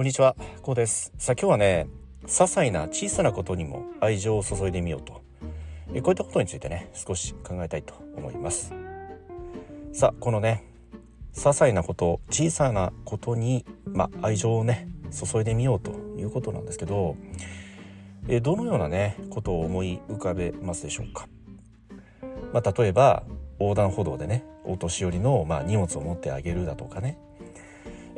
こんにちは、こうです。さあ今日はね、些細な小さなことにも愛情を注いでみようと。えこういったことについてね、少し考えたいと思います。さあ、このね、些細なこと、小さなことに、ま愛情をね、注いでみようということなんですけど、えどのようなね、ことを思い浮かべますでしょうか？まあ、例えば、横断歩道でね、お年寄りの、まあ、荷物を持ってあげるだとかね、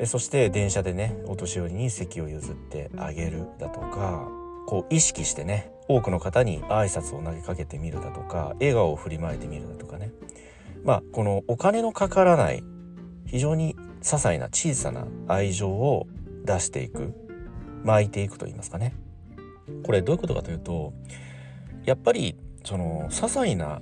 そして電車でねお年寄りに席を譲ってあげるだとかこう意識してね多くの方に挨拶を投げかけてみるだとか笑顔を振りまいてみるだとかねまあこのお金のかからない非常に些細な小さな愛情を出していく巻いていくと言いますかねこれどういうことかというとやっぱりその些細な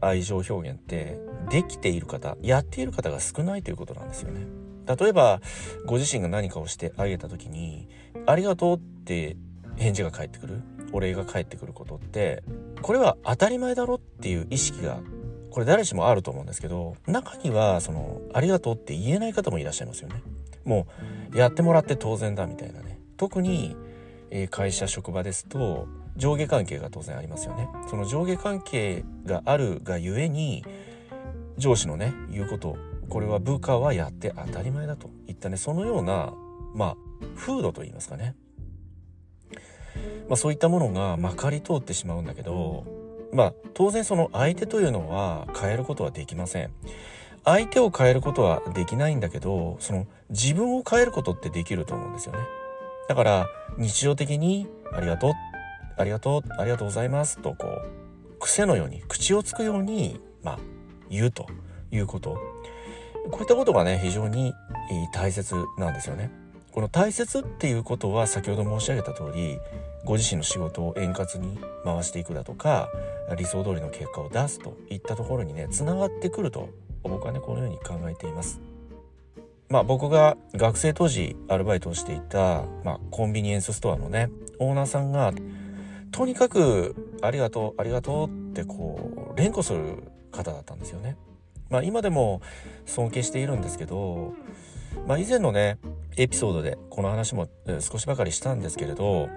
愛情表現ってできている方やっている方が少ないということなんですよね。例えばご自身が何かをしてあげた時に「ありがとう」って返事が返ってくるお礼が返ってくることってこれは当たり前だろっていう意識がこれ誰しもあると思うんですけど中にはその「ありがとう」って言えない方もいらっしゃいますよね。もうやってもらって当然だみたいなね特に、え会社職場ですと上下関係が当然ありますよね。その上下関係があるがゆえに上司のね言うことこれは部下はやって当たり前だといったね。そのようなまあ風土といいますかね、まあ、そういったものがまかり通ってしまうんだけどまあ当然その相手というのは変えることはできません。相手を変えることはできないんだけどその自分を変えることってできると思うんですよね。だから日常的にありがとうありがとうありがとうございますとこう癖のように口をつくようにまあ言うということ。こういったことがね非常に大切なんですよね。この大切っていうことは先ほど申し上げた通りご自身の仕事を円滑に回していくだとか理想通りの結果を出すといったところにねつながってくると僕はねこのように考えています。まあ僕が学生当時アルバイトをしていた、まあ、コンビニエンスストアのねオーナーさんがとにかくありがとうありがとうってこう連呼する方だったんですよね。まあ、今でも尊敬しているんですけど、まあ、以前のねエピソードでこの話も少しばかりしたんですけれど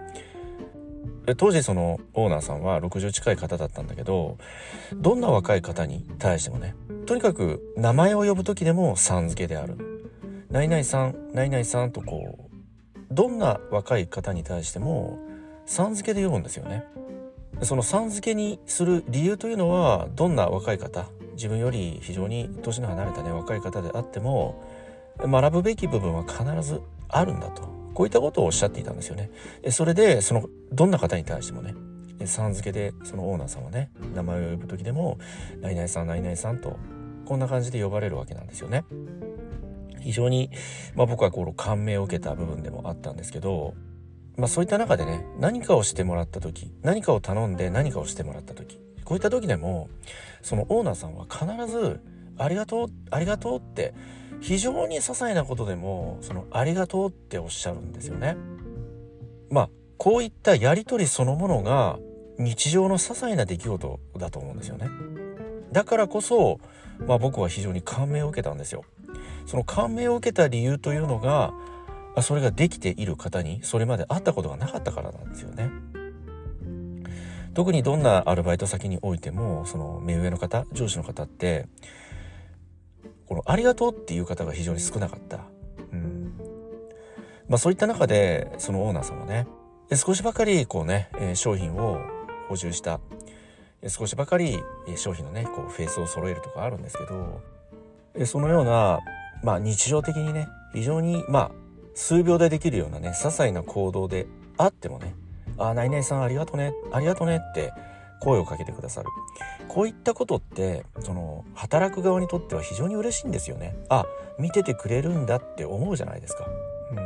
当時そのオーナーさんは60近い方だったんだけどどんな若い方に対してもねとにかく名前を呼ぶ時でもさん付けである「何々さん何々さん」とこうどんな若い方に対してもさん付けで呼ぶんですよね。そのさん付けにする理由というのはどんな若い方自分より非常に年の離れたね若い方であっても学ぶべき部分は必ずあるんだとこういったことをおっしゃっていたんですよね。それでそのどんな方に対してもねさん付けでそのオーナーさんはね名前を呼ぶ時でも「何々さん何々さん」とこんな感じで呼ばれるわけなんですよね。非常に、まあ、僕はこの感銘を受けた部分でもあったんですけど、まあ、そういった中でね何かをしてもらった時何かを頼んで何かをしてもらった時こういった時でもそのオーナーさんは必ず「ありがとうありがとう」って非常に些細なことでもその「ありがとう」っておっしゃるんですよね。まあこういったやり取りそのものが日常の些細な出来事だと思うんですよね。だからこそ、まあ、僕は非常に感銘を受けたんですよ。その感銘を受けた理由というのがあそれができている方にそれまで会ったことがなかったからなんですよね。特にどんなアルバイト先においてもその目上の方上司の方ってこの「ありがとう」っていう方が非常に少なかった。うんまあ、そういった中でそのオーナーさんはね少しばかりこうね商品を補充した少しばかり商品のねこうフェースを揃えるとかあるんですけどそのような、まあ、日常的にね非常にまあ数秒でできるようなね些細な行動であってもねあ、何々さんありがとうね、ありがとうねって声をかけてくださる。こういったことって、その、働く側にとっては非常に嬉しいんですよね。あ、見ててくれるんだって思うじゃないですか。うん。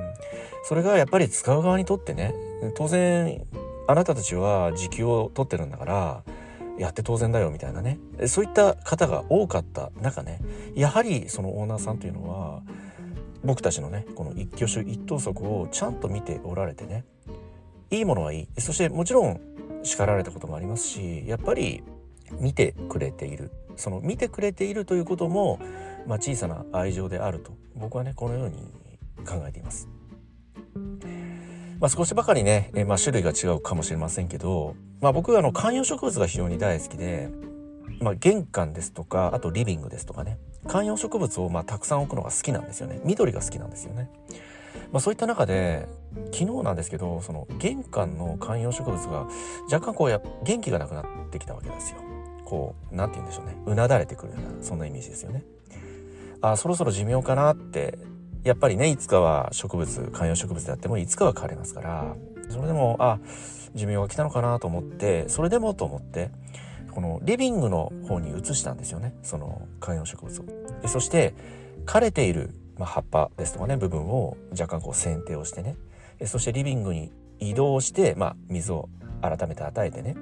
それがやっぱり使う側にとってね、当然、あなたたちは時給を取ってるんだから、やって当然だよみたいなねそういった方が多かった中ねやはりそのオーナーさんというのは僕たちのねこの一挙手一投足をちゃんと見ておられてねいいものはいい。そしてもちろん叱られたこともありますしやっぱり見てくれている。その見てくれているということも、まあ、小さな愛情であると僕はねこのように考えています。まあ、少しばかりね、えまあ、種類が違うかもしれませんけど、まあ、僕はあの観葉植物が非常に大好きで、まあ、玄関ですとかあとリビングですとかね。観葉植物をまたくさん置くのが好きなんですよね緑が好きなんですよね。まあ、そういった中で昨日なんですけどその玄関の観葉植物が若干こうや元気がなくなってきたわけですよ。こう何て言うんでしょうねうなだれてくるようなそんなイメージですよね。あそろそろ寿命かなってやっぱりねいつかは植物観葉植物であってもいつかは枯れますからそれでもあ寿命が来たのかなと思ってそれでもと思ってこのリビングの方に移したんですよね。その観葉植物を。でそして枯れている、まあ、葉っぱですとかね部分を若干こう剪定をしてね。そしてリビングに移動して、まあ、水を改めて与えてね、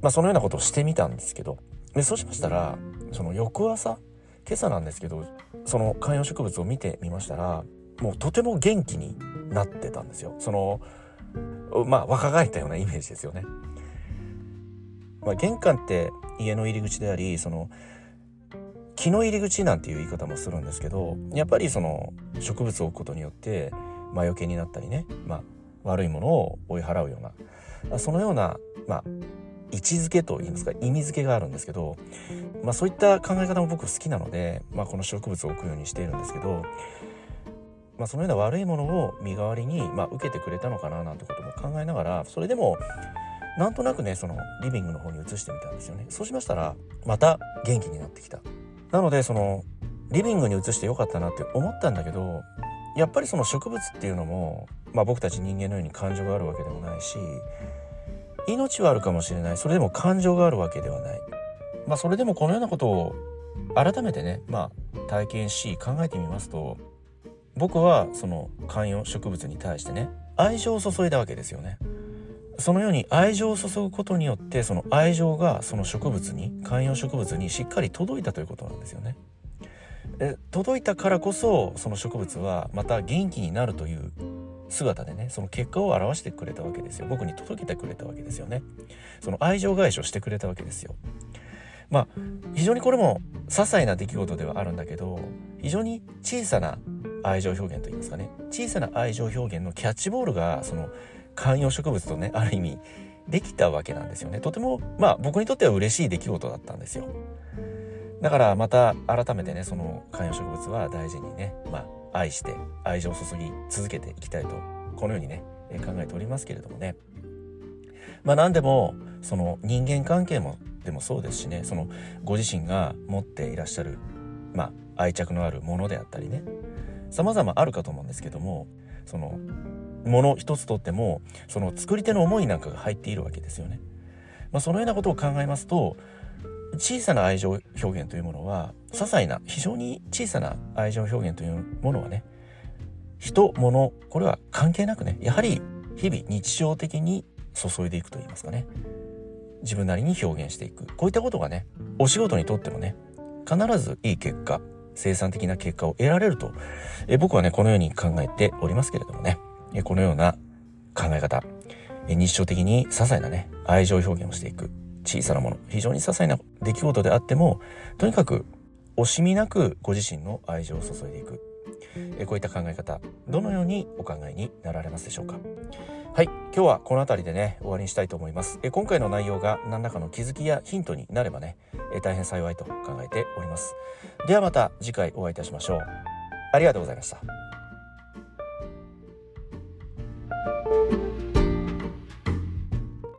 まあ、そのようなことをしてみたんですけど。でそうしましたらその翌朝今朝なんですけどその観葉植物を見てみましたらもうとても元気になってたんですよ。そのまあ若返ったようなイメージですよね。まあ、玄関って家の入り口でありその木の入り口なんていう言い方もするんですけどやっぱりその植物を置くことによって魔除けになったりね、まあ、悪いものを追い払うようなそのような、まあ、位置づけといいますか意味付けがあるんですけど、まあ、そういった考え方も僕好きなので、まあ、この植物を置くようにしているんですけど、まあ、そのような悪いものを身代わりに、まあ、受けてくれたのかななんてことも考えながらそれでもなんとなくねそのリビングの方に移してみたんですよね。そうしましたらまた元気になってきた。なのでそのリビングに移してよかったなって思ったんだけどやっぱりその植物っていうのも、まあ、僕たち人間のように感情があるわけでもないし命はあるかもしれない。それでも感情があるわけではない。まあそれでもこのようなことを改めてねまあ体験し考えてみますと僕はその観葉植物に対してね愛情を注いだわけですよね。そのように愛情を注ぐことによってその愛情がその植物に観葉植物にしっかり届いたということなんですよね。え届いたからこそその植物はまた元気になるという姿でねその結果を表してくれたわけですよ。僕に届けてくれたわけですよね。その愛情返しをしてくれたわけですよ。まあ非常にこれも些細な出来事ではあるんだけど非常に小さな愛情表現といいますかね。小さな愛情表現のキャッチボールがその観葉植物とねある意味できたわけなんですよね。とてもまあ僕にとっては嬉しい出来事だったんですよ。だからまた改めてねその観葉植物は大事にねまあ愛して愛情を注ぎ続けていきたいとこのようにね考えておりますけれどもね。まあ何でもその人間関係もでもそうですしねそのご自身が持っていらっしゃるまあ愛着のあるものであったりね様々あるかと思うんですけどもそのもの一つとってもその作り手の思いなんかが入っているわけですよね。まあ、そのようなことを考えますと小さな愛情表現というものは些細な非常に小さな愛情表現というものはね人物これは関係なくねやはり日々日常的に注いでいくといいますかね。自分なりに表現していく。こういったことがねお仕事にとってもね必ずいい結果生産的な結果を得られるとえ僕はねこのように考えておりますけれどもね。このような考え方。日常的に些細なね愛情表現をしていく。小さなもの。非常に些細な出来事であってもとにかく惜しみなくご自身の愛情を注いでいく。こういった考え方。どのようにお考えになられますでしょうか。はい。今日はこの辺りでね終わりにしたいと思います。今回の内容が何らかの気づきやヒントになればね大変幸いと考えております。ではまた次回お会いいたしましょう。ありがとうございました。